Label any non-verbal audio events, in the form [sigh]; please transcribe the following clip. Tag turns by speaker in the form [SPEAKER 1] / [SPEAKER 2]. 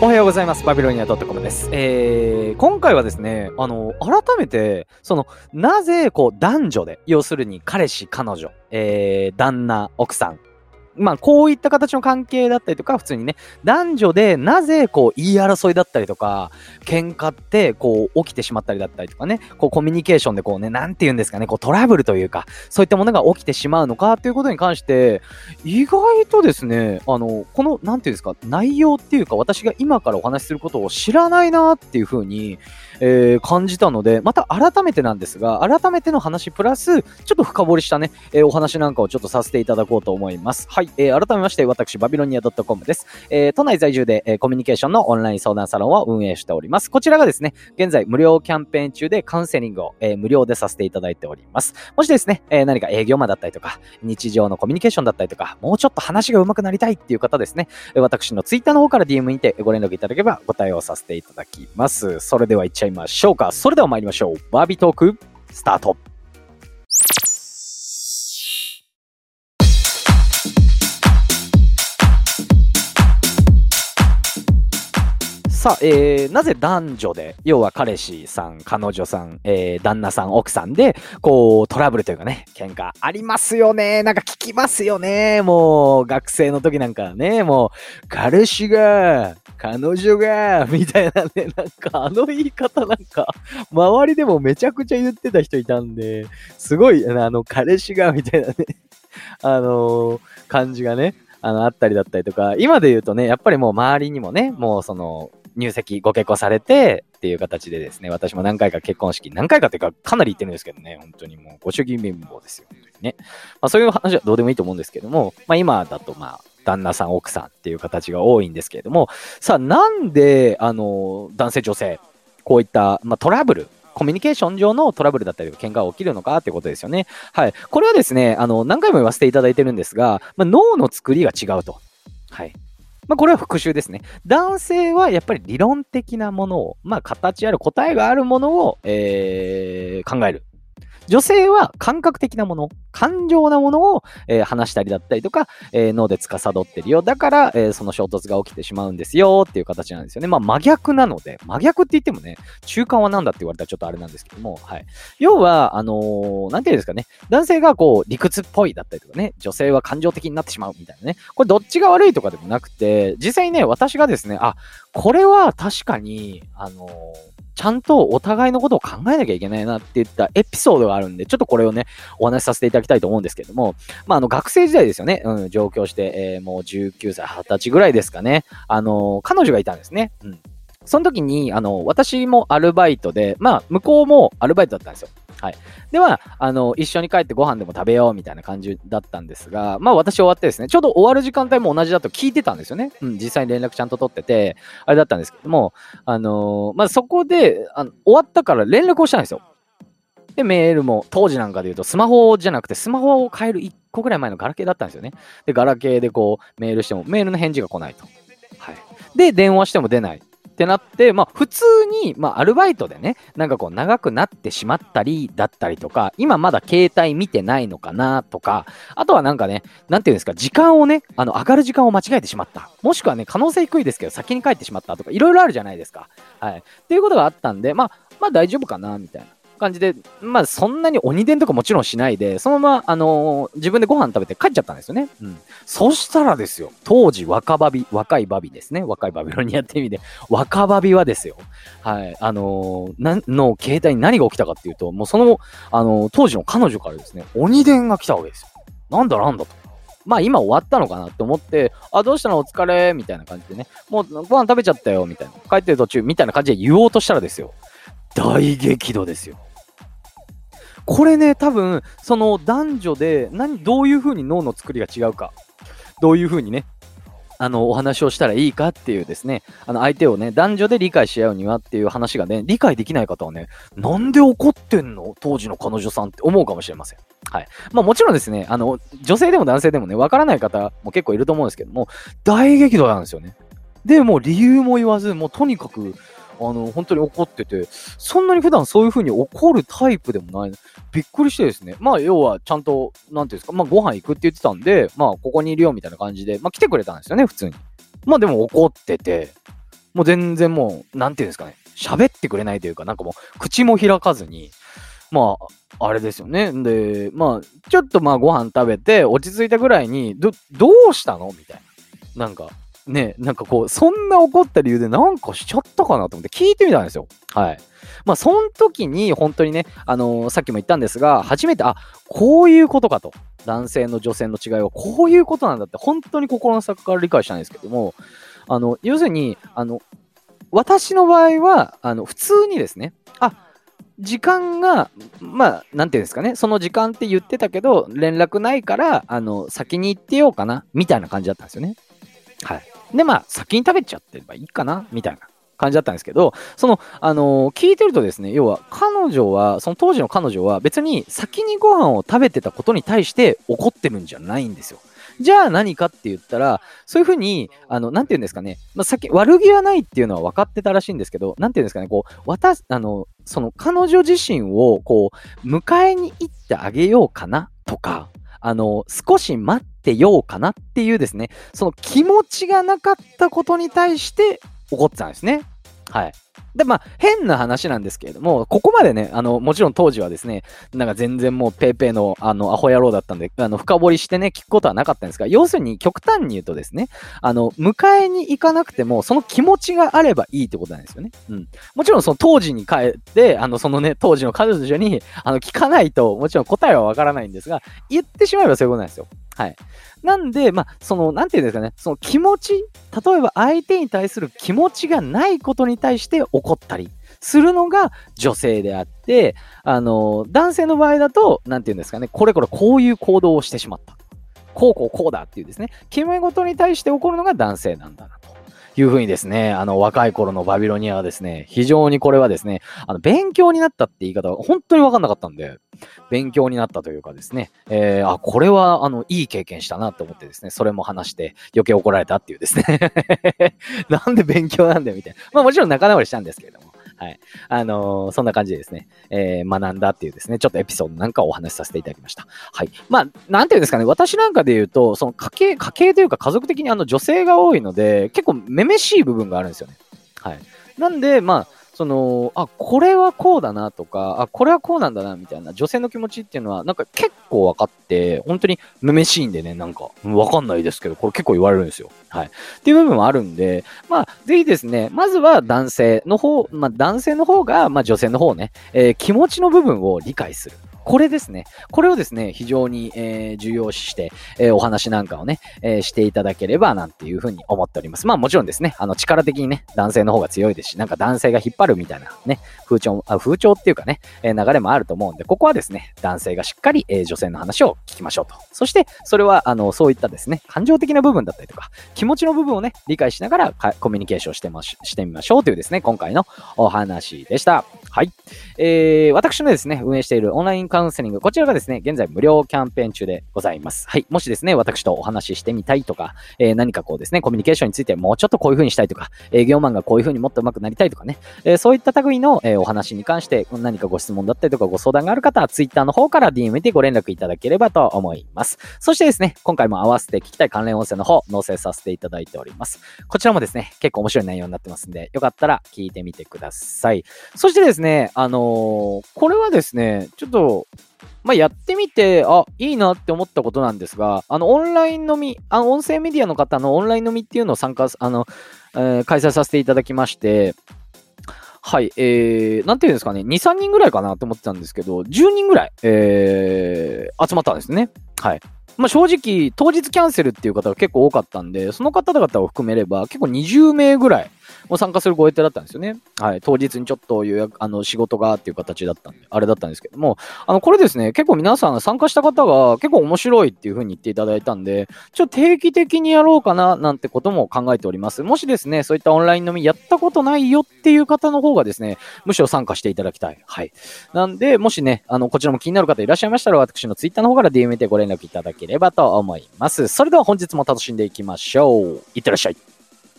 [SPEAKER 1] おはようございます。バビロニア .com です。えー、今回はですね、あの、改めて、その、なぜ、こう、男女で、要するに彼氏、彼女、えー、旦那、奥さん、まあ、こういった形の関係だったりとか、普通にね、男女でなぜこう言い争いだったりとか、喧嘩ってこう起きてしまったりだったりとかね、こうコミュニケーションでこうね、なんて言うんですかね、こうトラブルというか、そういったものが起きてしまうのかということに関して、意外とですね、あの、この、なんていうんですか、内容っていうか、私が今からお話しすることを知らないなっていうふうに、えー感じたので、また改めてなんですが、改めての話プラス、ちょっと深掘りしたね、えーお話なんかをちょっとさせていただこうと思います。はい、えー改めまして、私、バビロニア .com です。えー都内在住で、えーコミュニケーションのオンライン相談サロンを運営しております。こちらがですね、現在無料キャンペーン中でカウンセリングを、えー無料でさせていただいております。もしですね、えー何か営業マンだったりとか、日常のコミュニケーションだったりとか、もうちょっと話が上手くなりたいっていう方ですね、私のツイッターの方から DM にてご連絡いただければご対応させていただきます。それでは行っちゃいましょうか。それでは参りましょう。バービートーク、スタート。さあ、えー、なぜ男女で、要は彼氏さん、彼女さん、えー、旦那さん、奥さんで、こう、トラブルというかね、喧嘩ありますよね。なんか聞きますよね。もう、学生の時なんかね、もう、彼氏が、彼女が、みたいなね、なんかあの言い方なんか、周りでもめちゃくちゃ言ってた人いたんで、すごい、あの、彼氏が、みたいなね、あのー感じがね、あの、あったりだったりとか、今で言うとね、やっぱりもう周りにもね、もうその、入籍、ご結婚されてっていう形でですね、私も何回か結婚式、何回かっていうか、かなり行ってるんですけどね、本当にもうご主義貧乏ですよ、本当にね。まあそういう話はどうでもいいと思うんですけども、まあ今だとまあ、旦那さん、奥さんっていう形が多いんですけれども、さあなんで、あの、男性、女性、こういった、まあ、トラブル、コミュニケーション上のトラブルだったりとか喧嘩が起きるのかってことですよね。はい。これはですね、あの、何回も言わせていただいてるんですが、まあ、脳の作りが違うと。はい。まあ、これは復習ですね。男性はやっぱり理論的なものを、まあ、形ある答えがあるものを、えー考える。女性は感覚的なもの、感情なものを、えー話したりだったりとか、えー脳で司ってるよ。だから、えーその衝突が起きてしまうんですよっていう形なんですよね。まあ真逆なので、真逆って言ってもね、中間は何だって言われたらちょっとあれなんですけども、はい。要は、あのーなんていうんですかね、男性がこう理屈っぽいだったりとかね、女性は感情的になってしまうみたいなね。これどっちが悪いとかでもなくて、実際ね、私がですね、あ、これは確かに、あのーちゃんとお互いのことを考えなきゃいけないなって言ったエピソードがあるんで、ちょっとこれをね、お話しさせていただきたいと思うんですけども、まあ、あの、学生時代ですよね。うん、上京して、えーもう19歳、20歳ぐらいですかね。あの彼女がいたんですね。うん。その時に、あの、私もアルバイトで、まあ、向こうもアルバイトだったんですよ。はい。では、あの、一緒に帰ってご飯でも食べようみたいな感じだったんですが、まあ私終わってですね、ちょうど終わる時間帯も同じだと聞いてたんですよね。うん、実際に連絡ちゃんと取ってて、あれだったんですけども、あのまあそこであの、終わったから連絡をしたんですよ。で、メールも、当時なんかで言うと、スマホじゃなくて、スマホを変える1個ぐらい前のガラケーだったんですよね。で、ガラケーでこう、メールしても、メールの返事が来ないと。はい。で、電話しても出ない。ってなって、まあ、普通に、まあ、アルバイトでね、なんかこう、長くなってしまったり、だったりとか、今まだ携帯見てないのかな、とか、あとはなんかね、なんていうんですか、時間をね、あの、上がる時間を間違えてしまった。もしくはね、可能性低いですけど、先に帰ってしまったとか、いろいろあるじゃないですか。はい。っていうことがあったんで、まあ、まあ大丈夫かな、みたいな。感じで、まあそんなに鬼伝とかもちろんしないで、そのまま、あのー自分でご飯食べて帰っちゃったんですよね。うん。そしたらですよ、当時若バビ、若いバビですね。若いバビロニアって意味で、若バビはですよ、はい、あのーなの携帯に何が起きたかっていうと、もうその、あのー当時の彼女からですね、鬼伝が来たわけですよ。なんだなんだと。まあ今終わったのかなって思って、あ、どうしたの？お疲れ？みたいな感じでね、もうご飯食べちゃったよみたいな。帰ってる途中みたいな感じで言おうとしたらですよ。大激怒ですよ。これね、多分、その男女で何、どういう風に脳の作りが違うか、どういう風にね、あの、お話をしたらいいかっていうですね、あの、相手をね、男女で理解し合うにはっていう話がね、理解できない方はね、なんで怒ってんの？当時の彼女さんって思うかもしれません。はい。まあもちろんですね、あの、女性でも男性でもね、わからない方も結構いると思うんですけども、大激怒なんですよね。で、もう理由も言わず、もうとにかく、の、本当に怒ってて、そんなに普段そういう風に怒るタイプでもない。びっくりしてですね。まあ、要は、ちゃんと、なんていうんですか、まあ、ご飯行くって言ってたんで、まあ、ここにいるよみたいな感じで、まあ、来てくれたんですよね、普通に。まあ、でも怒ってて、もう全然もう、なんていうんですかね、喋ってくれないというか、なんかもう、口も開かずに、まあ、あれですよね。で、まあ、ちょっとまあご飯食べて落ち着いたぐらいに、ど、どうしたのみたいな。なんか、ね、なんかこう、そんな怒った理由でなんかしちゃったかなと思って聞いてみたんですよ。はい。まあ、その時に本当にね、あのー、さっきも言ったんですが、初めて、あ、こういうことかと。男性の女性の違いはこういうことなんだって、本当に心の底から理解したんですけども、あの、要するに、あの、私の場合は、あの、普通にですね、あ、時間が、まあ、なんていうんですかね、その時間って言ってたけど、連絡ないから、あの、先に行ってようかな、みたいな感じだったんですよね。はい。で、まあ、先に食べちゃってればいいかな、みたいな感じだったんですけど、その、あのー、聞いてるとですね、要は、彼女は、その当時の彼女は別に先にご飯を食べてたことに対して怒ってるんじゃないんですよ。じゃあ何かって言ったら、そういうふうに、あの、なんて言うんですかね、まあ、先、悪気はないっていうのは分かってたらしいんですけど、なんて言うんですかね、こう、私、あの、その彼女自身を、こう、迎えに行ってあげようかなとか、あの、少し待ってようかなっていうですね、その気持ちがなかったことに対して怒ってたんですね。はい。で、まあ、変な話なんですけれども、ここまでね、あの、もちろん当時はですね、なんか全然もうペーペーの、あの、アホ野郎だったんで、あの、深掘りしてね、聞くことはなかったんですが、要するに極端に言うとですね、あの、迎えに行かなくても、その気持ちがあればいいってことなんですよね。うん。もちろんその当時に帰って、あの、そのね、当時の彼女に、あの、聞かないと、もちろん答えはわからないんですが、言ってしまえばそういうことなんですよ。はい。なんで、まあ、その、なんていうんですかね、その気持ち、例えば相手に対する気持ちがないことに対して怒ったりするのが女性であって、あの、男性の場合だと、なんていうんですかね、これこれこういう行動をしてしまった。こうこうこうだっていうですね、決め事に対して怒るのが男性なんだなと。いうふうにですね、あの、若い頃のバビロニアはですね、非常にこれはですね、あの、勉強になったって言い方は本当にわかんなかったんで、勉強になったというかですね、えー、あ、これは、あの、いい経験したなと思ってですね、それも話して余計怒られたっていうですね [laughs] なんで勉強なんだよみたいな。まあもちろん仲直りしたんですけれども。はい。あのー、そんな感じでですね、えー、学んだっていうですね、ちょっとエピソードなんかをお話しさせていただきました。はい。まあ、なんていうんですかね、私なんかで言うと、その家系、家系というか家族的にあの女性が多いので、結構めめしい部分があるんですよね。はい。なんで、まあ、その、あ、これはこうだなとか、あ、これはこうなんだなみたいな女性の気持ちっていうのは、なんか結構分かって、本当にめめしいんでね、なんか、わかんないですけど、これ結構言われるんですよ。はい。っていう部分もあるんで、まあ、ぜひですね、まずは男性の方、まあ男性の方が、まあ女性の方ね、えー、気持ちの部分を理解する。これですね。これをですね、非常に、えー、重要視して、えー、お話なんかをね、えー、していただければなんていうふうに思っております。まあもちろんですね、あの力的にね、男性の方が強いですし、なんか男性が引っ張るみたいなね、風潮、あ風潮っていうかね、え流れもあると思うんで、ここはですね、男性がしっかり、え女性の話を聞きましょうと。そして、それは、あの、そういったですね、感情的な部分だったりとか、気持ちの部分をね、理解しながらコミュニケーションしてまし、してみましょうというですね、今回のお話でした。はい。えー、私のですね、運営しているオンラインカカウンセリング、こちらがですね、現在無料キャンペーン中でございます。はい。もしですね、私とお話ししてみたいとか、えー、何かこうですね、コミュニケーションについてもうちょっとこういう風にしたいとか、営業マンがこういう風にもっと上手くなりたいとかね、えー、そういった類の、え、お話に関して何かご質問だったりとかご相談がある方は、Twitter の方から DM でご連絡いただければと思います。そしてですね、今回も合わせて聞きたい関連音声の方、納税させていただいております。こちらもですね、結構面白い内容になってますんで、よかったら聞いてみてください。そしてですね、あのー、これはですね、ちょっと、まあ、やってみて、あ、いいなって思ったことなんですが、あの、オンライン飲み、あの、音声メディアの方のオンライン飲みっていうのを参加、あの、えー、開催させていただきまして、はい、えー、なんていうんですかね、2、3人ぐらいかなと思ってたんですけど、10人ぐらい、えー、集まったんですね。はい。まあ、正直、当日キャンセルっていう方が結構多かったんで、その方々を含めれば、結構20名ぐらい、も参加するご予定だったんですよね。はい。当日にちょっと予約、あの、仕事がっていう形だったんで、あれだったんですけども、あの、これですね、結構皆さん参加した方が結構面白いっていう風に言っていただいたんで、ちょっと定期的にやろうかな、なんてことも考えております。もしですね、そういったオンライン飲みやったことないよっていう方の方がですね、むしろ参加していただきたい。はい。なんで、もしね、あの、こちらも気になる方いらっしゃいましたら、私の Twitter の方から DM でご連絡いただければと思います。それでは本日も楽しんでいきましょう。いってらっしゃい。